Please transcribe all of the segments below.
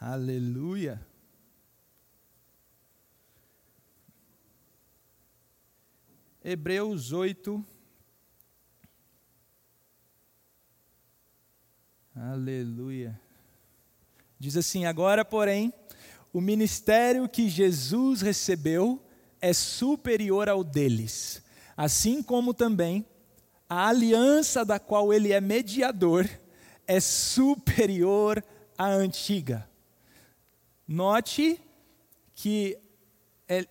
Aleluia. Hebreus 8. Aleluia. Diz assim: Agora, porém, o ministério que Jesus recebeu é superior ao deles, assim como também a aliança da qual ele é mediador é superior à antiga. Note que é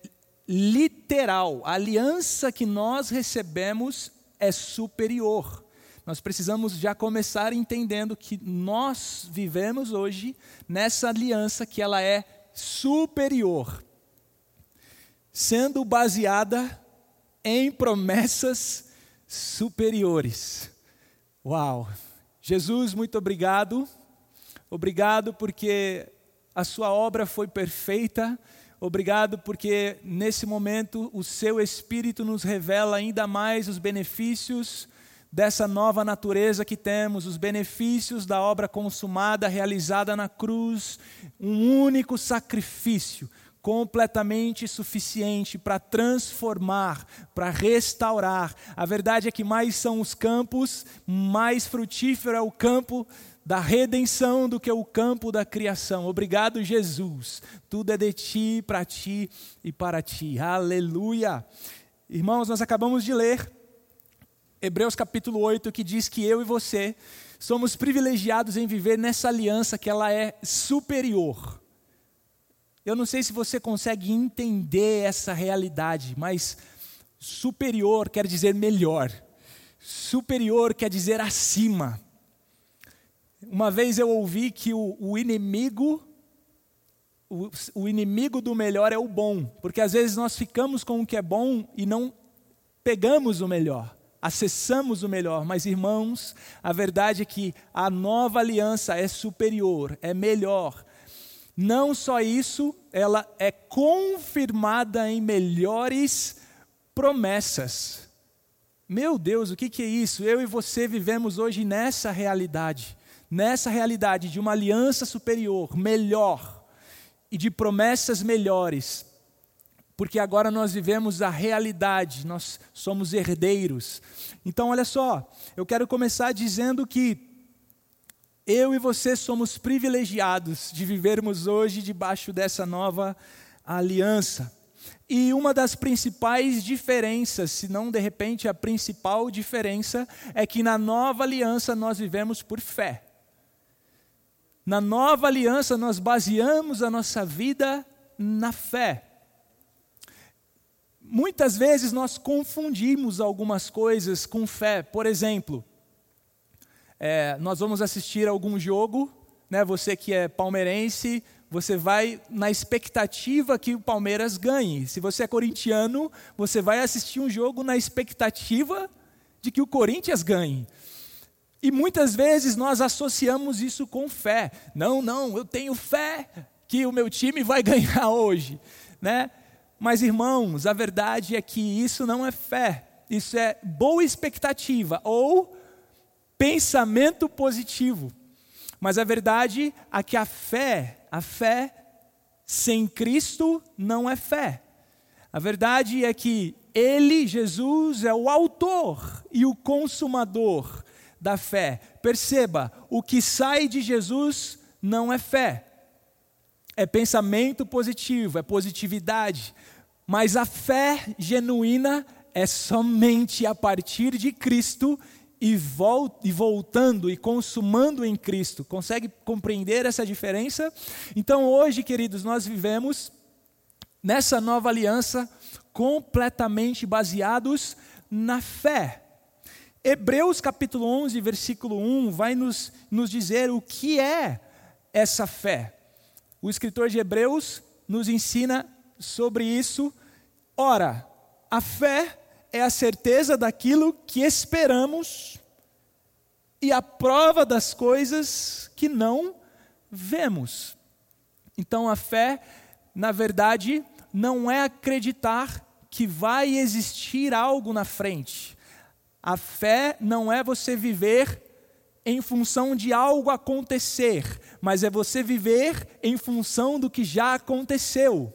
literal, a aliança que nós recebemos é superior. Nós precisamos já começar entendendo que nós vivemos hoje nessa aliança que ela é superior, sendo baseada em promessas superiores. Uau! Jesus, muito obrigado. Obrigado porque a sua obra foi perfeita. Obrigado porque nesse momento o seu Espírito nos revela ainda mais os benefícios dessa nova natureza que temos, os benefícios da obra consumada, realizada na cruz, um único sacrifício completamente suficiente para transformar, para restaurar. A verdade é que mais são os campos, mais frutífero é o campo da redenção do que o campo da criação. Obrigado, Jesus. Tudo é de ti, para ti e para ti. Aleluia. Irmãos, nós acabamos de ler Hebreus capítulo 8, que diz que eu e você somos privilegiados em viver nessa aliança que ela é superior. Eu não sei se você consegue entender essa realidade, mas superior quer dizer melhor. Superior quer dizer acima. Uma vez eu ouvi que o, o inimigo, o, o inimigo do melhor é o bom, porque às vezes nós ficamos com o que é bom e não pegamos o melhor acessamos o melhor, mas irmãos, a verdade é que a nova aliança é superior, é melhor. Não só isso, ela é confirmada em melhores promessas. Meu Deus, o que, que é isso? Eu e você vivemos hoje nessa realidade, nessa realidade de uma aliança superior, melhor, e de promessas melhores porque agora nós vivemos a realidade, nós somos herdeiros. Então, olha só, eu quero começar dizendo que eu e você somos privilegiados de vivermos hoje debaixo dessa nova aliança. E uma das principais diferenças, se não de repente a principal diferença, é que na nova aliança nós vivemos por fé. Na nova aliança nós baseamos a nossa vida na fé. Muitas vezes nós confundimos algumas coisas com fé. Por exemplo, é, nós vamos assistir algum jogo, né? Você que é palmeirense, você vai na expectativa que o Palmeiras ganhe. Se você é corintiano, você vai assistir um jogo na expectativa de que o Corinthians ganhe. E muitas vezes nós associamos isso com fé. Não, não, eu tenho fé que o meu time vai ganhar hoje, né? Mas, irmãos, a verdade é que isso não é fé, isso é boa expectativa ou pensamento positivo. Mas a verdade é que a fé, a fé sem Cristo não é fé. A verdade é que Ele, Jesus, é o autor e o consumador da fé. Perceba, o que sai de Jesus não é fé, é pensamento positivo, é positividade. Mas a fé genuína é somente a partir de Cristo e, voltando e consumando em Cristo. Consegue compreender essa diferença? Então, hoje, queridos, nós vivemos nessa nova aliança completamente baseados na fé. Hebreus capítulo 11, versículo 1 vai nos, nos dizer o que é essa fé. O escritor de Hebreus nos ensina sobre isso Ora, a fé é a certeza daquilo que esperamos e a prova das coisas que não vemos. Então a fé, na verdade, não é acreditar que vai existir algo na frente. A fé não é você viver em função de algo acontecer, mas é você viver em função do que já aconteceu.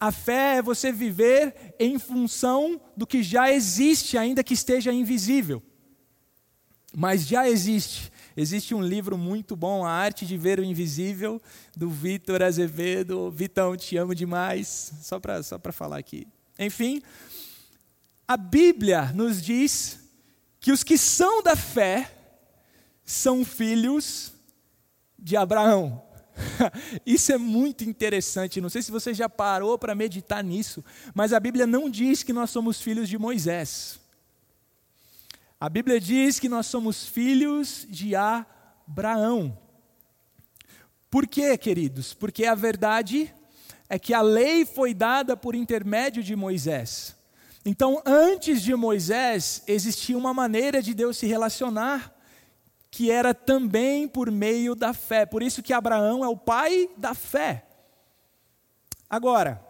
A fé é você viver em função do que já existe, ainda que esteja invisível. Mas já existe. Existe um livro muito bom, A Arte de Ver o Invisível, do Vitor Azevedo. Vitão, te amo demais. Só para só falar aqui. Enfim, a Bíblia nos diz que os que são da fé são filhos de Abraão. Isso é muito interessante. Não sei se você já parou para meditar nisso, mas a Bíblia não diz que nós somos filhos de Moisés. A Bíblia diz que nós somos filhos de Abraão. Por quê, queridos? Porque a verdade é que a lei foi dada por intermédio de Moisés. Então, antes de Moisés, existia uma maneira de Deus se relacionar que era também por meio da fé. Por isso que Abraão é o pai da fé. Agora,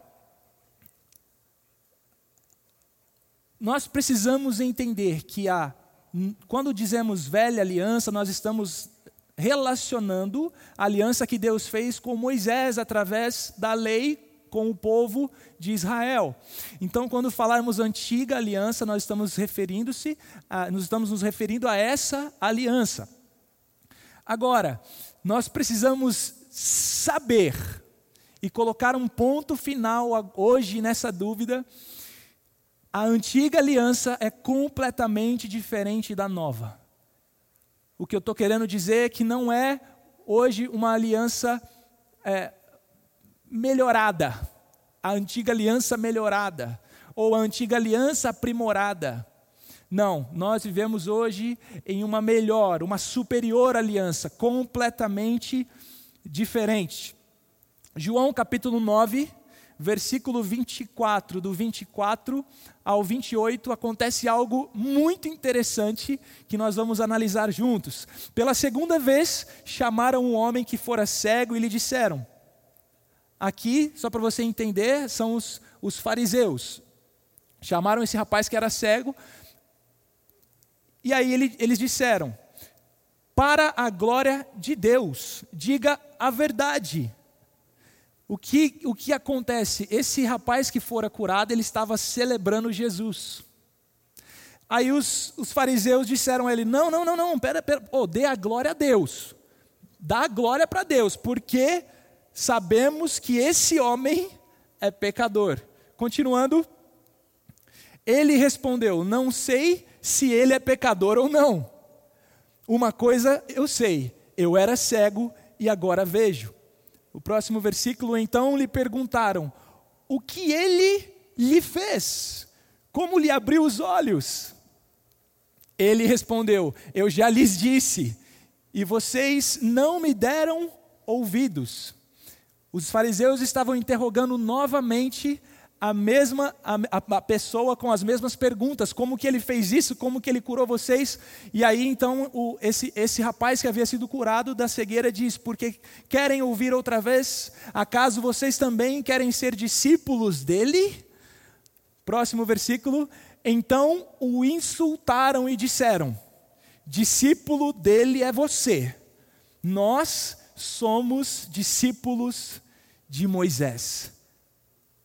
nós precisamos entender que a, quando dizemos velha aliança, nós estamos relacionando a aliança que Deus fez com Moisés através da lei com o povo de Israel. Então, quando falarmos antiga aliança, nós estamos referindo-se, nós estamos nos referindo a essa aliança. Agora, nós precisamos saber e colocar um ponto final hoje nessa dúvida. A antiga aliança é completamente diferente da nova. O que eu estou querendo dizer é que não é hoje uma aliança é, melhorada, a antiga aliança melhorada, ou a antiga aliança aprimorada. Não, nós vivemos hoje em uma melhor, uma superior aliança, completamente diferente. João capítulo 9, versículo 24, do 24 ao 28, acontece algo muito interessante que nós vamos analisar juntos. Pela segunda vez, chamaram um homem que fora cego e lhe disseram: Aqui, só para você entender, são os, os fariseus. Chamaram esse rapaz que era cego, e aí ele, eles disseram: Para a glória de Deus, diga a verdade. O que, o que acontece? Esse rapaz que fora curado, ele estava celebrando Jesus. Aí os, os fariseus disseram a ele: Não, não, não, não, pera, pera, oh, dê a glória a Deus. Dá a glória para Deus, porque sabemos que esse homem é pecador. Continuando, ele respondeu: Não sei se ele é pecador ou não. Uma coisa eu sei: eu era cego e agora vejo. O próximo versículo, então lhe perguntaram: O que ele lhe fez? Como lhe abriu os olhos? Ele respondeu: Eu já lhes disse, e vocês não me deram ouvidos. Os fariseus estavam interrogando novamente a mesma a, a, pessoa com as mesmas perguntas, como que ele fez isso, como que ele curou vocês? E aí então o, esse, esse rapaz que havia sido curado da cegueira diz: porque querem ouvir outra vez? Acaso vocês também querem ser discípulos dele? Próximo versículo. Então o insultaram e disseram: discípulo dele é você. Nós somos discípulos de Moisés.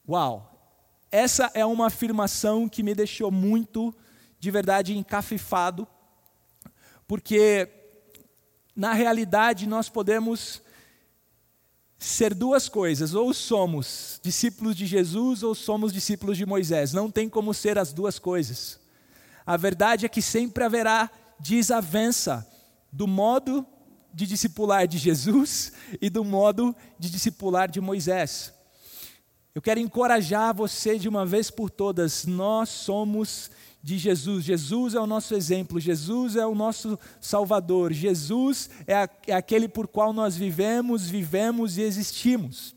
Uau! Essa é uma afirmação que me deixou muito, de verdade, encafifado, porque, na realidade, nós podemos ser duas coisas: ou somos discípulos de Jesus, ou somos discípulos de Moisés. Não tem como ser as duas coisas. A verdade é que sempre haverá desavença do modo de discipular de Jesus e do modo de discipular de Moisés. Eu quero encorajar você de uma vez por todas, nós somos de Jesus. Jesus é o nosso exemplo, Jesus é o nosso Salvador, Jesus é, a, é aquele por qual nós vivemos, vivemos e existimos.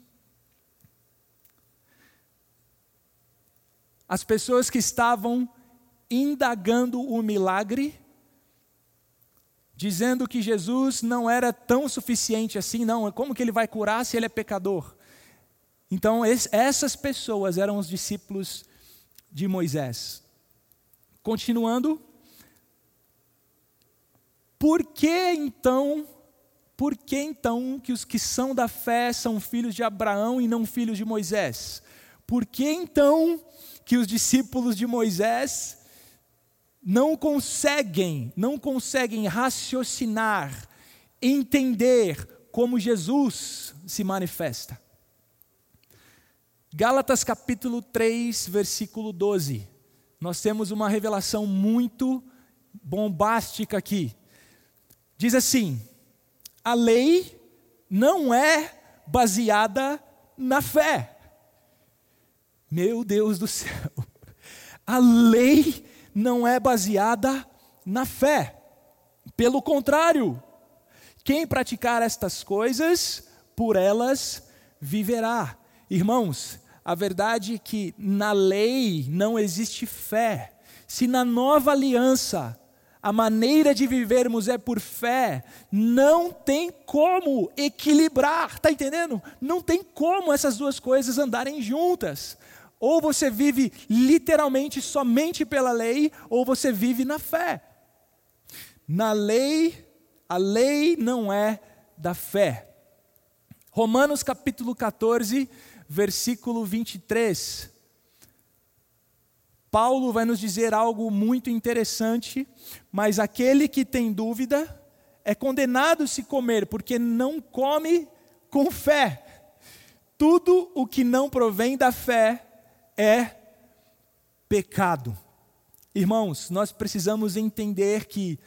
As pessoas que estavam indagando o milagre dizendo que Jesus não era tão suficiente assim, não, como que ele vai curar se ele é pecador? Então, essas pessoas eram os discípulos de Moisés. Continuando, Por que então, por que então que os que são da fé são filhos de Abraão e não filhos de Moisés? Por que então que os discípulos de Moisés não conseguem, não conseguem raciocinar, entender como Jesus se manifesta? Gálatas capítulo 3, versículo 12. Nós temos uma revelação muito bombástica aqui. Diz assim: a lei não é baseada na fé. Meu Deus do céu. A lei não é baseada na fé. Pelo contrário, quem praticar estas coisas, por elas viverá. Irmãos, a verdade é que na lei não existe fé. Se na nova aliança a maneira de vivermos é por fé, não tem como equilibrar, está entendendo? Não tem como essas duas coisas andarem juntas. Ou você vive literalmente somente pela lei, ou você vive na fé. Na lei, a lei não é da fé. Romanos capítulo 14, versículo 23. Paulo vai nos dizer algo muito interessante, mas aquele que tem dúvida é condenado se comer, porque não come com fé. Tudo o que não provém da fé é pecado. Irmãos, nós precisamos entender que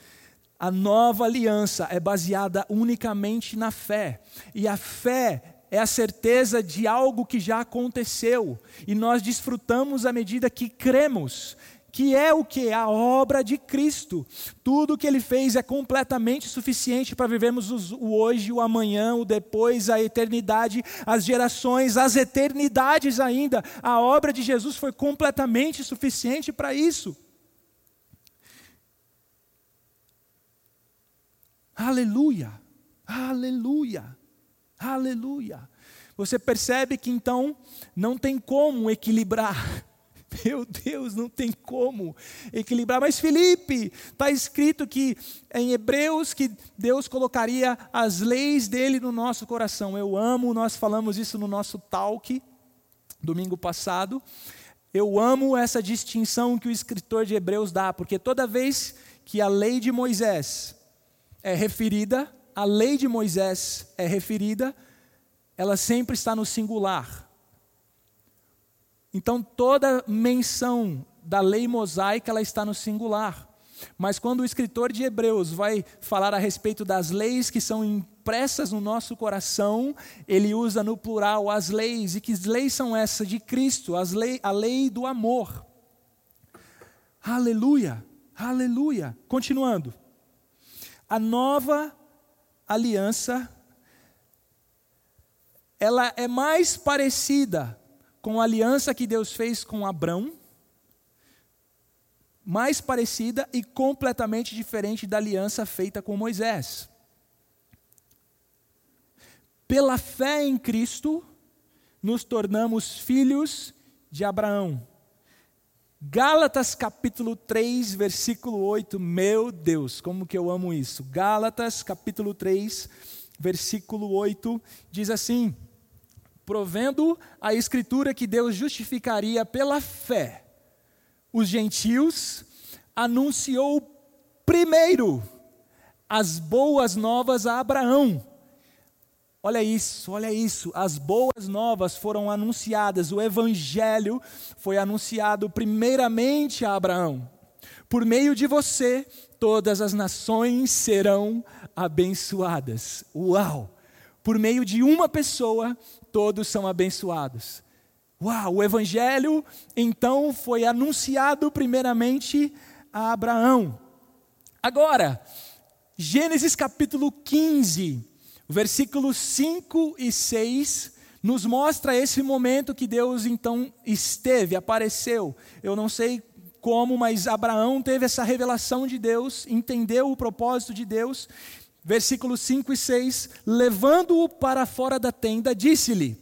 a nova aliança é baseada unicamente na fé, e a fé é a certeza de algo que já aconteceu e nós desfrutamos à medida que cremos, que é o que? A obra de Cristo. Tudo o que ele fez é completamente suficiente para vivermos o hoje, o amanhã, o depois, a eternidade, as gerações, as eternidades ainda. A obra de Jesus foi completamente suficiente para isso. Aleluia, aleluia. Aleluia. Você percebe que então não tem como equilibrar. Meu Deus, não tem como equilibrar. Mas Felipe, está escrito que em Hebreus que Deus colocaria as leis dele no nosso coração. Eu amo, nós falamos isso no nosso talk domingo passado. Eu amo essa distinção que o escritor de Hebreus dá, porque toda vez que a lei de Moisés é referida a lei de Moisés é referida, ela sempre está no singular. Então toda menção da lei mosaica ela está no singular. Mas quando o escritor de Hebreus vai falar a respeito das leis que são impressas no nosso coração, ele usa no plural as leis. E que leis são essas? De Cristo, as lei, a lei do amor. Aleluia, aleluia. Continuando. A nova aliança ela é mais parecida com a aliança que Deus fez com Abraão, mais parecida e completamente diferente da aliança feita com Moisés. Pela fé em Cristo, nos tornamos filhos de Abraão. Gálatas capítulo 3, versículo 8, meu Deus, como que eu amo isso. Gálatas capítulo 3, versículo 8, diz assim: Provendo a Escritura que Deus justificaria pela fé os gentios, anunciou primeiro as boas novas a Abraão Olha isso, olha isso. As boas novas foram anunciadas, o evangelho foi anunciado primeiramente a Abraão. Por meio de você, todas as nações serão abençoadas. Uau! Por meio de uma pessoa, todos são abençoados. Uau! O evangelho então foi anunciado primeiramente a Abraão. Agora, Gênesis capítulo 15 Versículos 5 e 6 nos mostra esse momento que Deus então esteve, apareceu. Eu não sei como, mas Abraão teve essa revelação de Deus, entendeu o propósito de Deus. Versículos 5 e 6: Levando-o para fora da tenda, disse-lhe: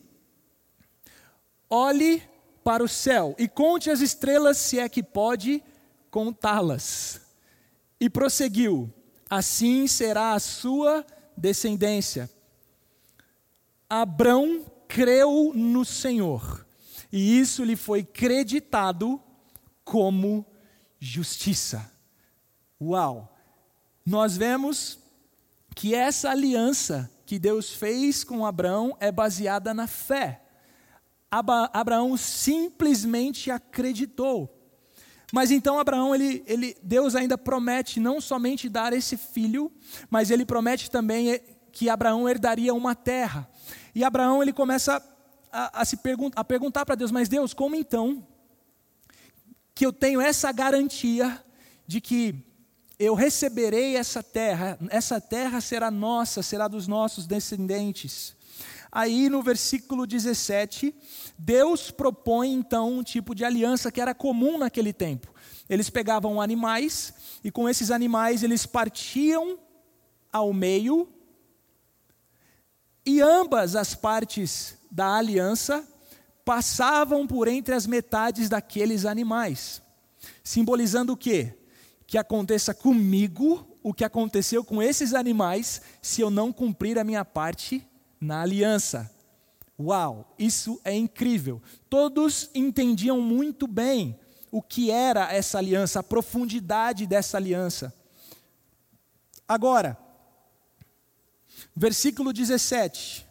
Olhe para o céu e conte as estrelas, se é que pode contá-las. E prosseguiu: assim será a sua descendência. Abrão creu no Senhor, e isso lhe foi creditado como justiça. Uau! Nós vemos que essa aliança que Deus fez com Abraão é baseada na fé. Abraão simplesmente acreditou. Mas então Abraão, ele, ele, Deus ainda promete não somente dar esse filho, mas ele promete também que Abraão herdaria uma terra. E Abraão ele começa a, a se pergun a perguntar para Deus, mas Deus, como então que eu tenho essa garantia de que eu receberei essa terra, essa terra será nossa, será dos nossos descendentes. Aí no versículo 17, Deus propõe então um tipo de aliança que era comum naquele tempo. Eles pegavam animais e com esses animais eles partiam ao meio e ambas as partes da aliança passavam por entre as metades daqueles animais, simbolizando o quê? Que aconteça comigo o que aconteceu com esses animais se eu não cumprir a minha parte na aliança. Uau, isso é incrível. Todos entendiam muito bem o que era essa aliança, a profundidade dessa aliança. Agora, versículo 17,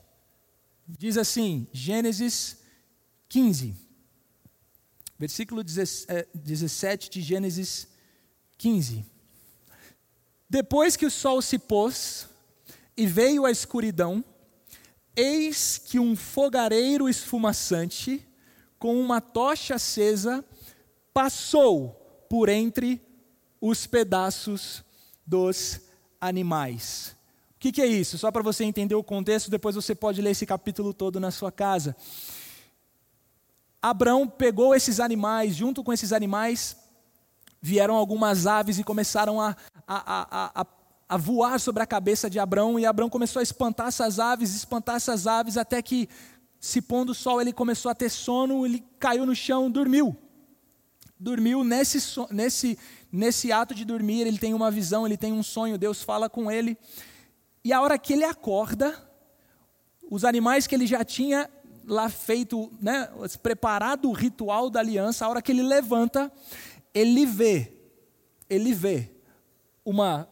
diz assim, Gênesis 15. Versículo 17 de Gênesis 15. Depois que o sol se pôs e veio a escuridão, eis que um fogareiro esfumaçante, com uma tocha acesa, passou por entre os pedaços dos animais. O que, que é isso? Só para você entender o contexto, depois você pode ler esse capítulo todo na sua casa. Abraão pegou esses animais, junto com esses animais, vieram algumas aves e começaram a, a, a, a, voar sobre a cabeça de Abraão, e Abraão começou a espantar essas aves, espantar essas aves, até que, se pondo o sol, ele começou a ter sono, ele caiu no chão, dormiu. Dormiu nesse, nesse, nesse ato de dormir, ele tem uma visão, ele tem um sonho, Deus fala com ele, e a hora que ele acorda, os animais que ele já tinha lá feito, né, preparado o ritual da aliança, a hora que ele levanta, ele vê, ele vê uma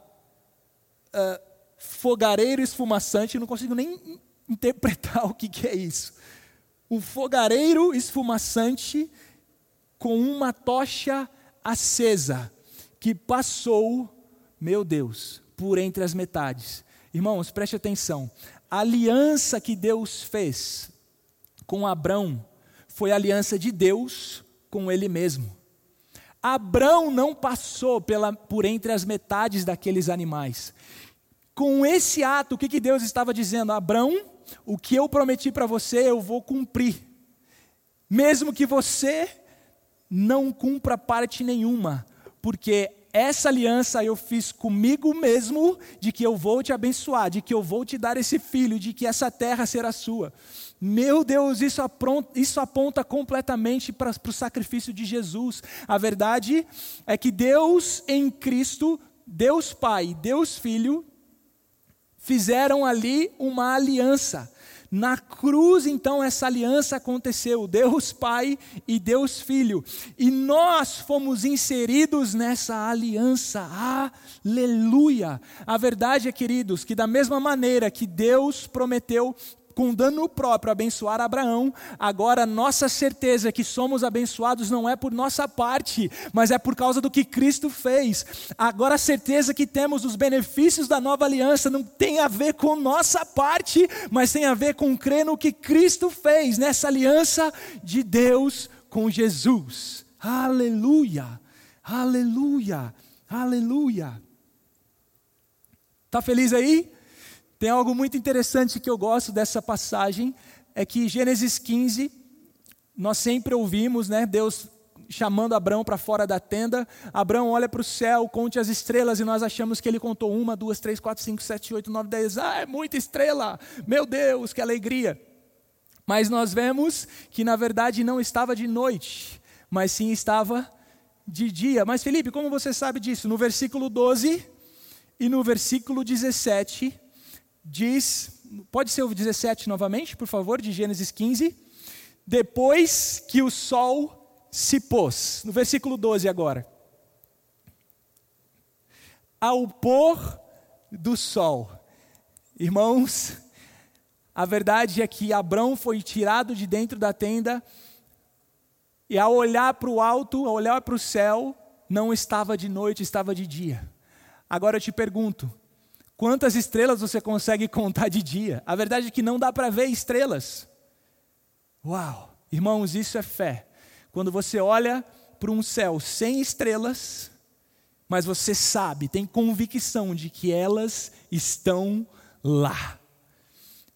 uh, fogareiro esfumaçante, não consigo nem interpretar o que, que é isso. Um fogareiro esfumaçante com uma tocha acesa, que passou, meu Deus, por entre as metades. Irmãos, preste atenção. A aliança que Deus fez com Abrão foi aliança de Deus com ele mesmo. Abrão não passou pela, por entre as metades daqueles animais. Com esse ato, o que, que Deus estava dizendo? Abrão, o que eu prometi para você, eu vou cumprir. Mesmo que você não cumpra parte nenhuma, porque essa aliança eu fiz comigo mesmo, de que eu vou te abençoar, de que eu vou te dar esse filho, de que essa terra será sua. Meu Deus, isso, apronta, isso aponta completamente para, para o sacrifício de Jesus. A verdade é que Deus em Cristo, Deus Pai, Deus Filho, fizeram ali uma aliança. Na cruz, então, essa aliança aconteceu, Deus Pai e Deus Filho, e nós fomos inseridos nessa aliança, aleluia. A verdade é, queridos, que da mesma maneira que Deus prometeu com dano próprio abençoar Abraão, agora nossa certeza que somos abençoados não é por nossa parte, mas é por causa do que Cristo fez. Agora a certeza que temos os benefícios da nova aliança não tem a ver com nossa parte, mas tem a ver com crer no que Cristo fez nessa aliança de Deus com Jesus. Aleluia! Aleluia! Aleluia! Tá feliz aí? Tem algo muito interessante que eu gosto dessa passagem, é que Gênesis 15, nós sempre ouvimos, né, Deus chamando Abraão para fora da tenda. Abraão olha para o céu, conte as estrelas, e nós achamos que ele contou uma, duas, três, quatro, cinco, sete, oito, nove, dez. Ah, é muita estrela! Meu Deus, que alegria! Mas nós vemos que na verdade não estava de noite, mas sim estava de dia. Mas Felipe, como você sabe disso? No versículo 12, e no versículo 17 diz, pode ser o 17 novamente, por favor, de Gênesis 15. Depois que o sol se pôs, no versículo 12 agora. Ao pôr do sol. Irmãos, a verdade é que Abrão foi tirado de dentro da tenda e ao olhar para o alto, ao olhar para o céu, não estava de noite, estava de dia. Agora eu te pergunto: quantas estrelas você consegue contar de dia? A verdade é que não dá para ver estrelas. Uau! Irmãos, isso é fé. Quando você olha para um céu sem estrelas, mas você sabe, tem convicção de que elas estão lá.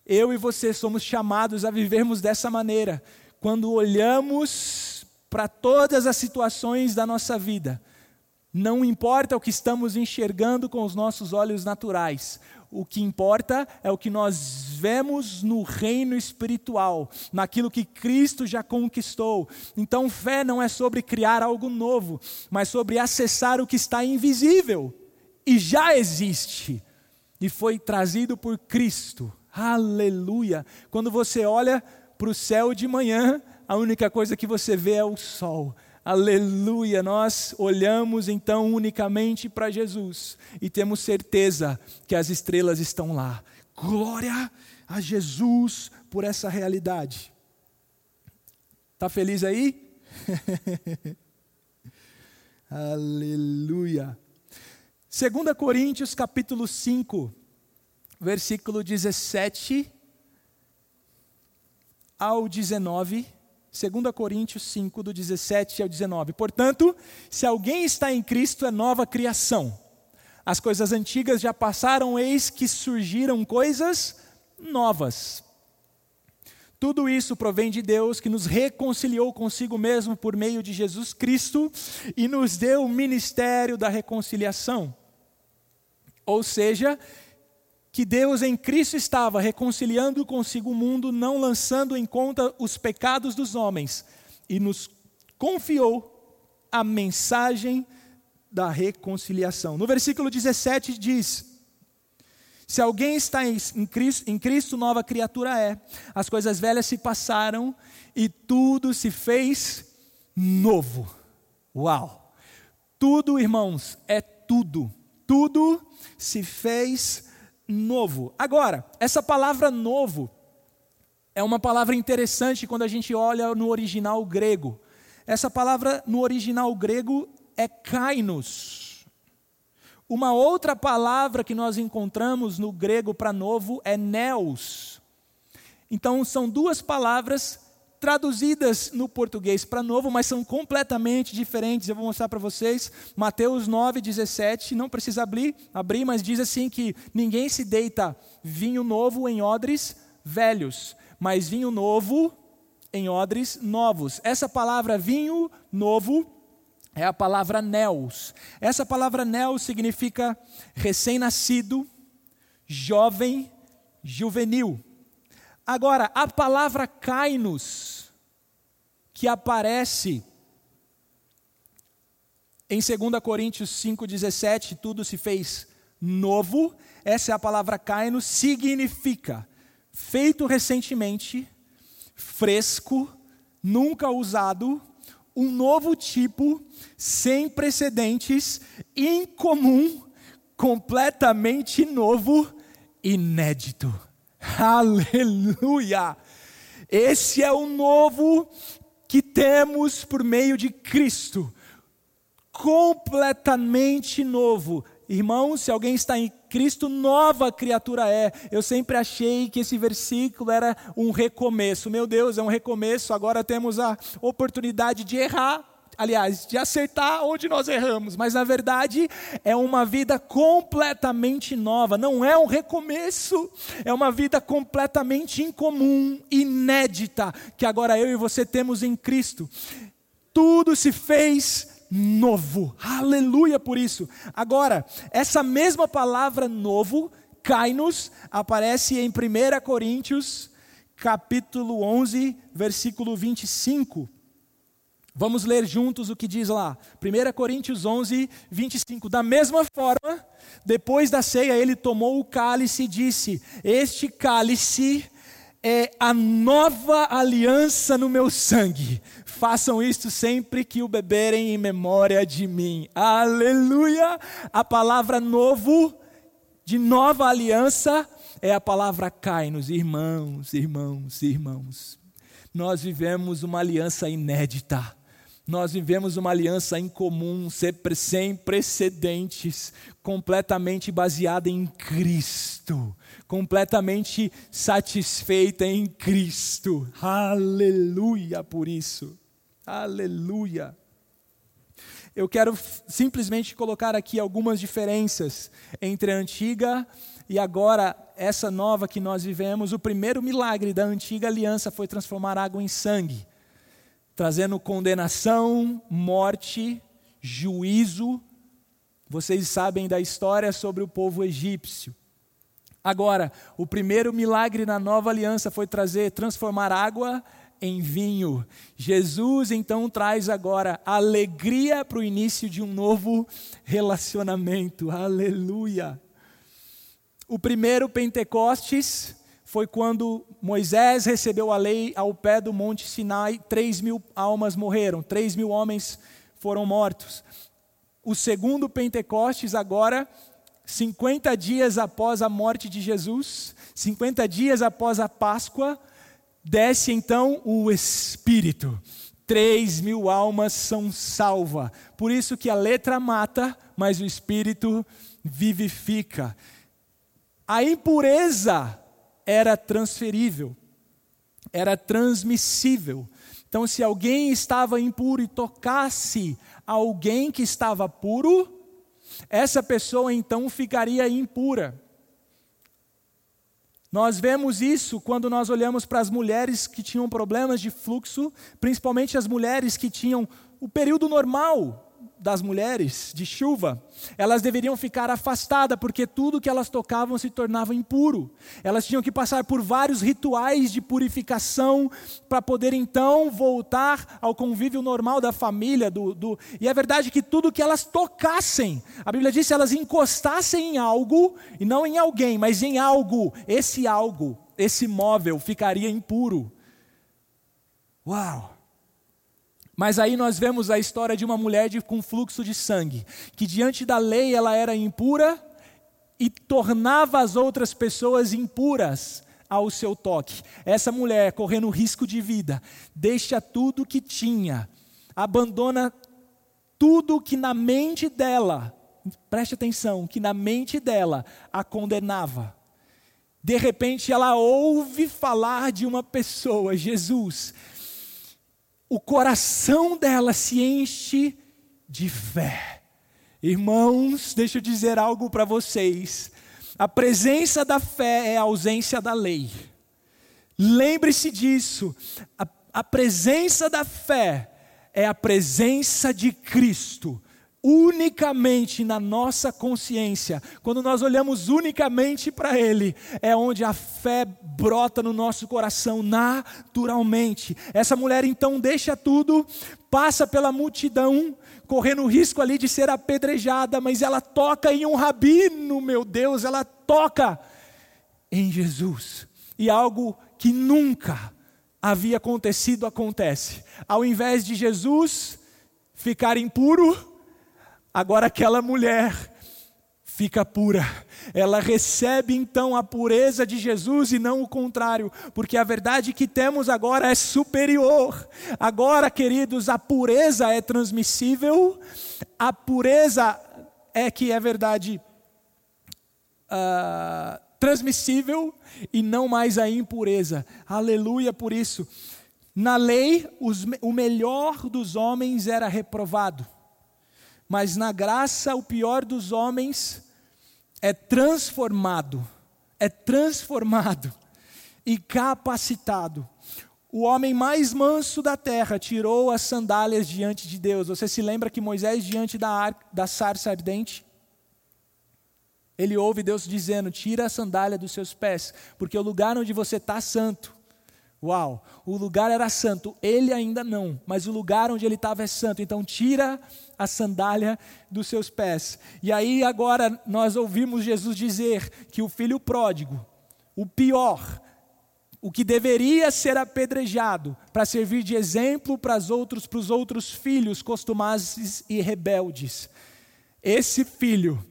Eu e você somos chamados a vivermos dessa maneira. Quando olhamos para todas as situações da nossa vida, não importa o que estamos enxergando com os nossos olhos naturais, o que importa é o que nós vemos no reino espiritual, naquilo que Cristo já conquistou. Então, fé não é sobre criar algo novo, mas sobre acessar o que está invisível e já existe e foi trazido por Cristo. Aleluia! Quando você olha para o céu de manhã, a única coisa que você vê é o sol. Aleluia! Nós olhamos então unicamente para Jesus e temos certeza que as estrelas estão lá. Glória a Jesus por essa realidade. Tá feliz aí? Aleluia. 2 Coríntios capítulo 5, versículo 17 ao 19 2 Coríntios 5, do 17 ao 19. Portanto, se alguém está em Cristo, é nova criação. As coisas antigas já passaram, eis que surgiram coisas novas. Tudo isso provém de Deus que nos reconciliou consigo mesmo por meio de Jesus Cristo e nos deu o ministério da reconciliação. Ou seja, que Deus em Cristo estava reconciliando consigo o mundo, não lançando em conta os pecados dos homens, e nos confiou a mensagem da reconciliação. No versículo 17 diz: Se alguém está em Cristo, em Cristo, nova criatura é. As coisas velhas se passaram e tudo se fez novo. Uau! Tudo, irmãos, é tudo. Tudo se fez novo. Agora, essa palavra novo é uma palavra interessante quando a gente olha no original grego. Essa palavra no original grego é kainos. Uma outra palavra que nós encontramos no grego para novo é neos. Então, são duas palavras traduzidas no português para novo, mas são completamente diferentes. Eu vou mostrar para vocês. Mateus 9, 17, não precisa abrir, abrir, mas diz assim que ninguém se deita vinho novo em odres velhos, mas vinho novo em odres novos. Essa palavra vinho novo é a palavra neos. Essa palavra neos significa recém-nascido, jovem, juvenil. Agora, a palavra kainos, que aparece em 2 Coríntios 5,17, tudo se fez novo, essa é a palavra kainos, significa feito recentemente, fresco, nunca usado, um novo tipo, sem precedentes, incomum, completamente novo, inédito. Aleluia! Esse é o novo que temos por meio de Cristo. Completamente novo. Irmãos, se alguém está em Cristo, nova criatura é. Eu sempre achei que esse versículo era um recomeço. Meu Deus, é um recomeço. Agora temos a oportunidade de errar aliás, de acertar onde nós erramos, mas na verdade é uma vida completamente nova, não é um recomeço, é uma vida completamente incomum, inédita, que agora eu e você temos em Cristo. Tudo se fez novo, aleluia por isso. Agora, essa mesma palavra novo, kainos, aparece em 1 Coríntios, capítulo 11, versículo 25 Vamos ler juntos o que diz lá. 1 Coríntios 11, 25. Da mesma forma, Depois da ceia, ele tomou o cálice e disse: Este cálice é a nova aliança no meu sangue. Façam isto sempre que o beberem em memória de mim. Aleluia! A palavra novo, de nova aliança, é a palavra cai-nos, irmãos, irmãos, irmãos. Nós vivemos uma aliança inédita. Nós vivemos uma aliança incomum, sem precedentes, completamente baseada em Cristo completamente satisfeita em Cristo. Aleluia por isso. Aleluia. Eu quero simplesmente colocar aqui algumas diferenças entre a antiga e agora essa nova que nós vivemos. O primeiro milagre da antiga aliança foi transformar água em sangue, trazendo condenação, morte, juízo. Vocês sabem da história sobre o povo egípcio. Agora, o primeiro milagre na nova aliança foi trazer, transformar água em vinho. Jesus então traz agora alegria para o início de um novo relacionamento. Aleluia. O primeiro Pentecostes foi quando Moisés recebeu a lei ao pé do Monte Sinai, três mil almas morreram, três mil homens foram mortos. O segundo Pentecostes agora 50 dias após a morte de Jesus, 50 dias após a Páscoa, desce então o Espírito. Três mil almas são salvas. Por isso que a letra mata, mas o Espírito vivifica. A impureza era transferível, era transmissível. Então, se alguém estava impuro e tocasse alguém que estava puro, essa pessoa então ficaria impura. Nós vemos isso quando nós olhamos para as mulheres que tinham problemas de fluxo, principalmente as mulheres que tinham o período normal, das mulheres de chuva, elas deveriam ficar afastadas, porque tudo que elas tocavam se tornava impuro. Elas tinham que passar por vários rituais de purificação para poder então voltar ao convívio normal da família. Do, do... E é verdade que tudo que elas tocassem, a Bíblia diz, se elas encostassem em algo, e não em alguém, mas em algo, esse algo, esse móvel ficaria impuro. Uau! Mas aí nós vemos a história de uma mulher de, com fluxo de sangue, que diante da lei ela era impura e tornava as outras pessoas impuras ao seu toque. Essa mulher, correndo risco de vida, deixa tudo que tinha, abandona tudo que na mente dela, preste atenção, que na mente dela a condenava. De repente ela ouve falar de uma pessoa, Jesus, o coração dela se enche de fé. Irmãos, deixa eu dizer algo para vocês. A presença da fé é a ausência da lei. Lembre-se disso. A, a presença da fé é a presença de Cristo unicamente na nossa consciência, quando nós olhamos unicamente para Ele, é onde a fé brota no nosso coração naturalmente. Essa mulher então deixa tudo, passa pela multidão, correndo o risco ali de ser apedrejada, mas ela toca em um rabino, meu Deus, ela toca em Jesus. E algo que nunca havia acontecido acontece. Ao invés de Jesus ficar impuro, Agora aquela mulher fica pura. Ela recebe então a pureza de Jesus e não o contrário, porque a verdade que temos agora é superior. Agora, queridos, a pureza é transmissível, a pureza é que é verdade uh, transmissível e não mais a impureza. Aleluia por isso. Na lei, os, o melhor dos homens era reprovado mas na graça o pior dos homens é transformado, é transformado e capacitado. O homem mais manso da terra tirou as sandálias diante de Deus. Você se lembra que Moisés, diante da, ar, da sarça ardente, ele ouve Deus dizendo: Tira a sandália dos seus pés, porque o lugar onde você está santo. Uau, o lugar era santo, ele ainda não, mas o lugar onde ele estava é santo. Então tira a sandália dos seus pés. E aí agora nós ouvimos Jesus dizer que o filho pródigo, o pior, o que deveria ser apedrejado para servir de exemplo para os outros, para os outros filhos costumazes e rebeldes. Esse filho,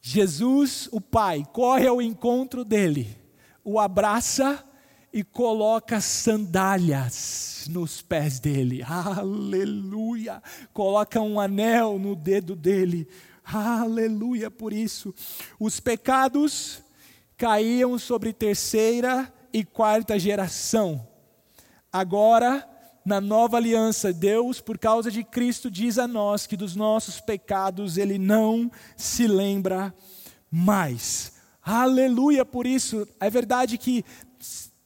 Jesus, o pai, corre ao encontro dele, o abraça e coloca sandálias nos pés dele. Aleluia! Coloca um anel no dedo dele. Aleluia por isso. Os pecados caíam sobre terceira e quarta geração. Agora, na nova aliança, Deus, por causa de Cristo, diz a nós que dos nossos pecados ele não se lembra mais. Aleluia por isso. É verdade que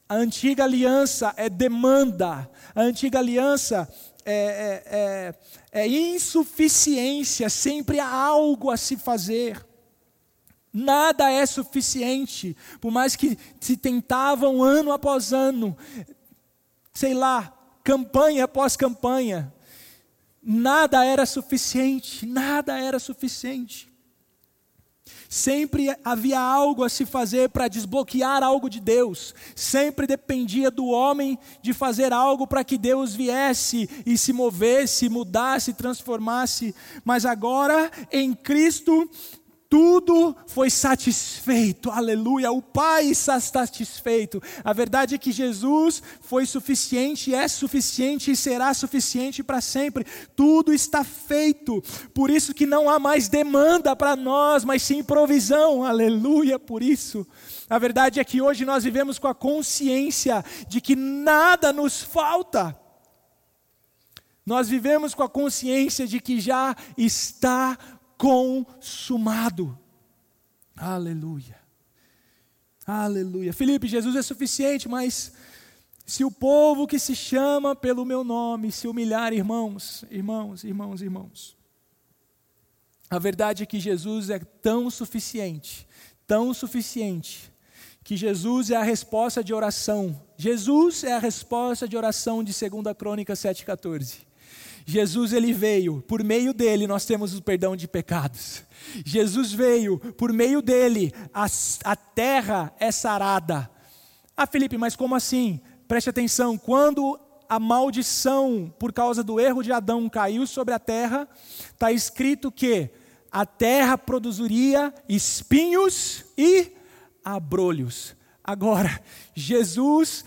a antiga aliança é demanda, a antiga aliança é, é, é, é insuficiência, sempre há algo a se fazer. Nada é suficiente, por mais que se tentavam ano após ano, sei lá, campanha após campanha, nada era suficiente, nada era suficiente. Sempre havia algo a se fazer para desbloquear algo de Deus. Sempre dependia do homem de fazer algo para que Deus viesse e se movesse, mudasse, transformasse. Mas agora, em Cristo, tudo foi satisfeito, aleluia. O Pai está satisfeito. A verdade é que Jesus foi suficiente, é suficiente e será suficiente para sempre. Tudo está feito. Por isso que não há mais demanda para nós, mas sim provisão, aleluia. Por isso, a verdade é que hoje nós vivemos com a consciência de que nada nos falta. Nós vivemos com a consciência de que já está consumado. Aleluia. Aleluia. Felipe, Jesus é suficiente, mas se o povo que se chama pelo meu nome se humilhar, irmãos, irmãos, irmãos, irmãos. A verdade é que Jesus é tão suficiente, tão suficiente, que Jesus é a resposta de oração. Jesus é a resposta de oração de 2 Crônica 7,14. Jesus ele veio, por meio dele nós temos o perdão de pecados. Jesus veio, por meio dele a, a terra é sarada. Ah, Felipe, mas como assim? Preste atenção, quando a maldição por causa do erro de Adão caiu sobre a terra, está escrito que a terra produziria espinhos e abrolhos. Agora, Jesus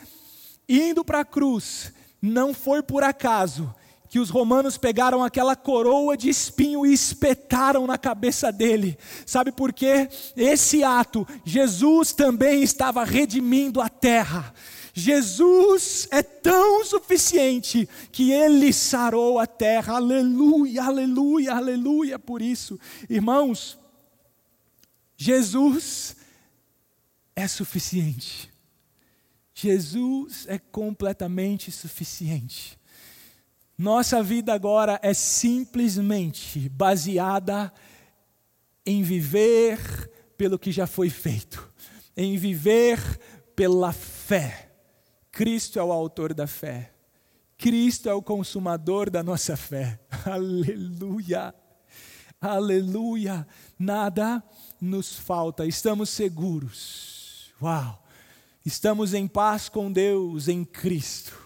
indo para a cruz, não foi por acaso, que os romanos pegaram aquela coroa de espinho e espetaram na cabeça dele. Sabe por quê? Esse ato, Jesus também estava redimindo a terra. Jesus é tão suficiente que ele sarou a terra. Aleluia, aleluia, aleluia por isso. Irmãos, Jesus é suficiente. Jesus é completamente suficiente. Nossa vida agora é simplesmente baseada em viver pelo que já foi feito, em viver pela fé. Cristo é o autor da fé. Cristo é o consumador da nossa fé. Aleluia. Aleluia. Nada nos falta. Estamos seguros. Uau. Estamos em paz com Deus em Cristo.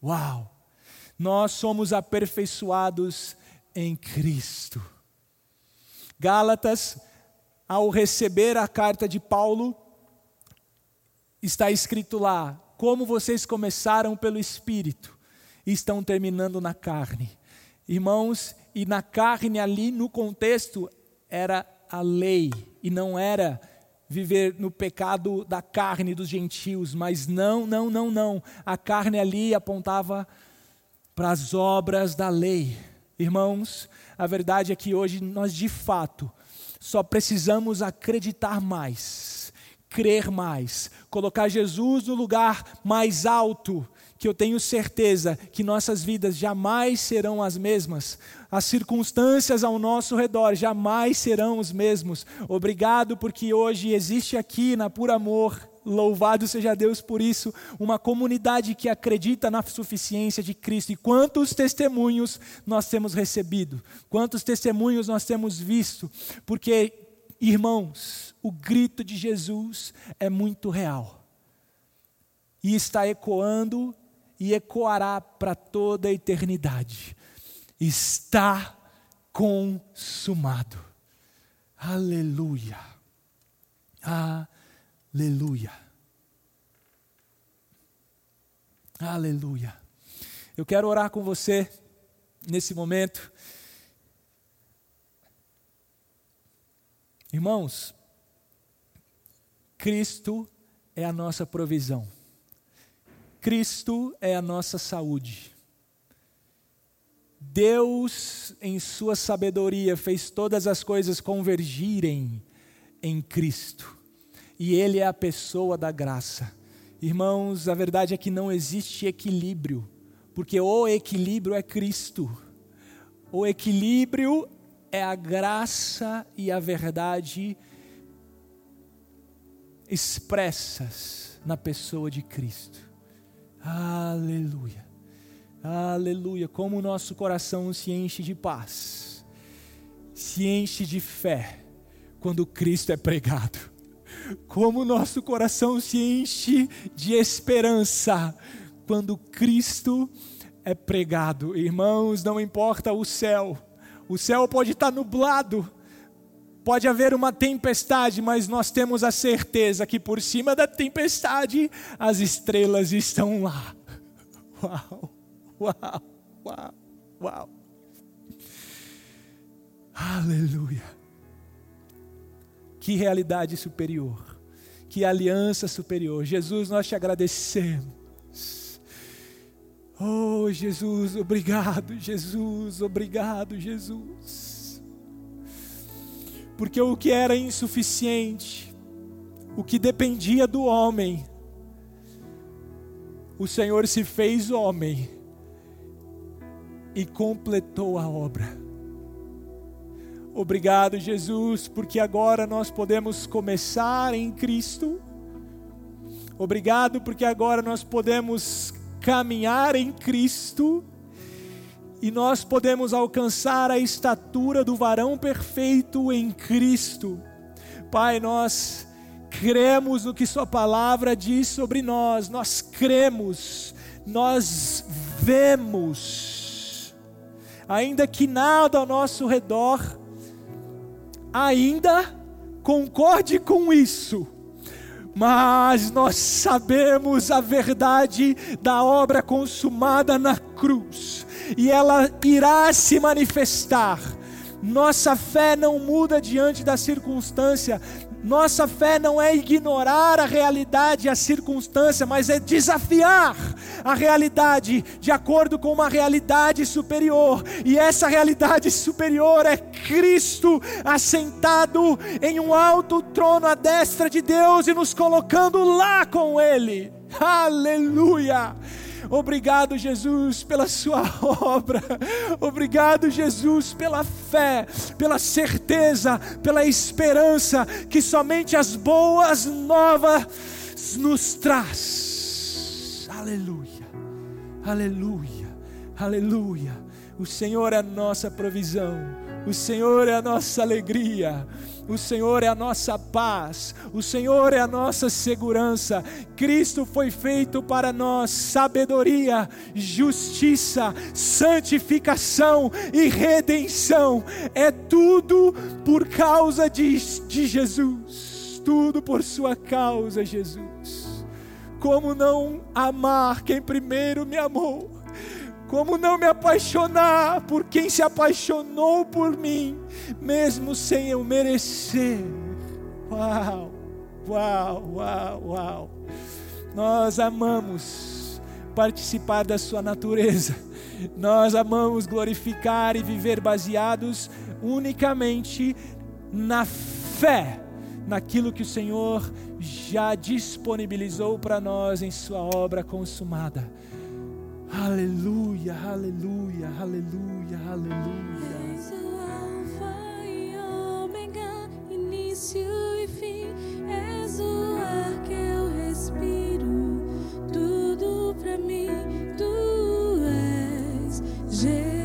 Uau nós somos aperfeiçoados em Cristo. Gálatas, ao receber a carta de Paulo, está escrito lá: como vocês começaram pelo Espírito estão terminando na carne. Irmãos, e na carne ali no contexto era a lei e não era viver no pecado da carne dos gentios, mas não, não, não, não. A carne ali apontava para as obras da lei. Irmãos, a verdade é que hoje nós de fato só precisamos acreditar mais, crer mais, colocar Jesus no lugar mais alto, que eu tenho certeza que nossas vidas jamais serão as mesmas, as circunstâncias ao nosso redor jamais serão os mesmos. Obrigado porque hoje existe aqui na Pura Amor Louvado seja Deus por isso. Uma comunidade que acredita na suficiência de Cristo. E quantos testemunhos nós temos recebido? Quantos testemunhos nós temos visto? Porque, irmãos, o grito de Jesus é muito real. E está ecoando e ecoará para toda a eternidade. Está consumado. Aleluia. Aleluia. Aleluia. Eu quero orar com você nesse momento. Irmãos, Cristo é a nossa provisão. Cristo é a nossa saúde. Deus, em Sua sabedoria, fez todas as coisas convergirem em Cristo. E Ele é a pessoa da graça. Irmãos, a verdade é que não existe equilíbrio, porque o equilíbrio é Cristo. O equilíbrio é a graça e a verdade expressas na pessoa de Cristo. Aleluia. Aleluia. Como o nosso coração se enche de paz, se enche de fé quando Cristo é pregado. Como nosso coração se enche de esperança quando Cristo é pregado. Irmãos, não importa o céu, o céu pode estar nublado, Pode haver uma tempestade, mas nós temos a certeza que por cima da tempestade as estrelas estão lá. Uau, uau, uau, uau. Aleluia. Que realidade superior, que aliança superior. Jesus, nós te agradecemos. Oh, Jesus, obrigado, Jesus, obrigado, Jesus porque o que era insuficiente, o que dependia do homem, o Senhor se fez homem e completou a obra. Obrigado, Jesus, porque agora nós podemos começar em Cristo. Obrigado, porque agora nós podemos caminhar em Cristo e nós podemos alcançar a estatura do varão perfeito em Cristo. Pai, nós cremos no que Sua palavra diz sobre nós, nós cremos, nós vemos, ainda que nada ao nosso redor ainda concorde com isso, mas nós sabemos a verdade da obra consumada na cruz e ela irá se manifestar. Nossa fé não muda diante da circunstância, nossa fé não é ignorar a realidade e a circunstância, mas é desafiar a realidade de acordo com uma realidade superior. E essa realidade superior é Cristo assentado em um alto trono à destra de Deus e nos colocando lá com Ele. Aleluia! Obrigado, Jesus, pela Sua obra. Obrigado, Jesus, pela fé, pela certeza, pela esperança que somente as boas novas nos traz. Aleluia, aleluia, aleluia. O Senhor é a nossa provisão, o Senhor é a nossa alegria. O Senhor é a nossa paz, o Senhor é a nossa segurança. Cristo foi feito para nós sabedoria, justiça, santificação e redenção. É tudo por causa de, de Jesus, tudo por Sua causa, Jesus. Como não amar quem primeiro me amou? Como não me apaixonar por quem se apaixonou por mim, mesmo sem eu merecer? Uau, uau, uau, uau. Nós amamos participar da Sua natureza, nós amamos glorificar e viver baseados unicamente na fé, naquilo que o Senhor já disponibilizou para nós em Sua obra consumada. Aleluia, aleluia, aleluia, aleluia. És o Alfa e Ômega, início e fim. És o ar que eu respiro, tudo pra mim, tu és Jesus.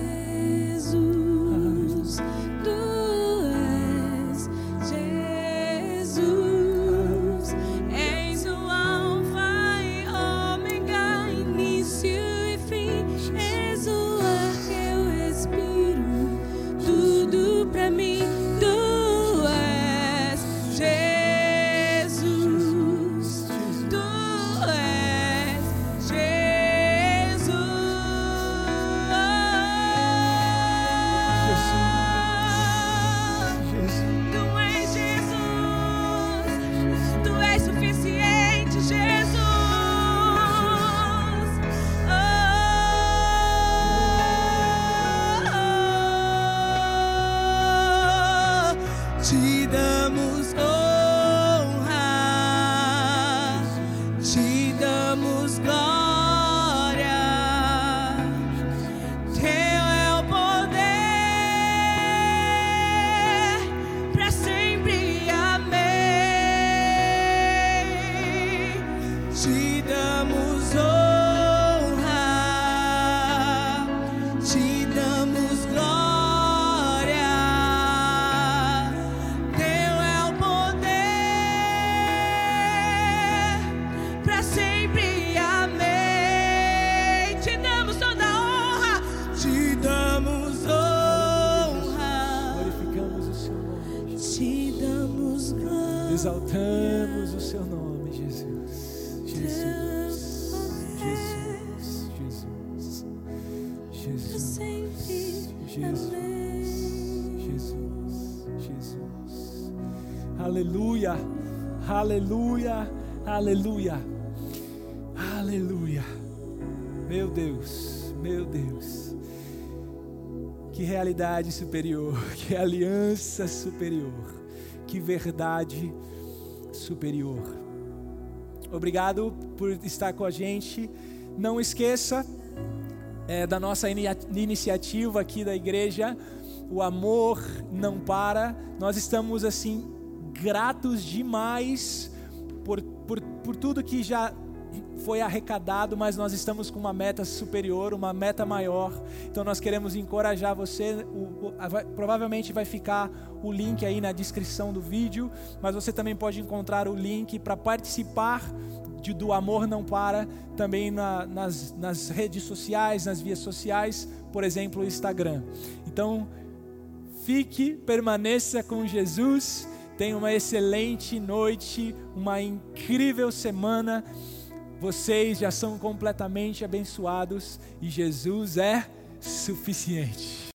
Que realidade superior, que aliança superior, que verdade superior. Obrigado por estar com a gente. Não esqueça é, da nossa ini iniciativa aqui da igreja. O amor não para. Nós estamos assim gratos demais por, por, por tudo que já foi arrecadado, mas nós estamos com uma meta superior, uma meta maior. Então nós queremos encorajar você. O, o, vai, provavelmente vai ficar o link aí na descrição do vídeo, mas você também pode encontrar o link para participar de, do Amor Não Para também na, nas, nas redes sociais, nas vias sociais, por exemplo, o Instagram. Então fique, permaneça com Jesus. Tenha uma excelente noite, uma incrível semana. Vocês já são completamente abençoados e Jesus é suficiente.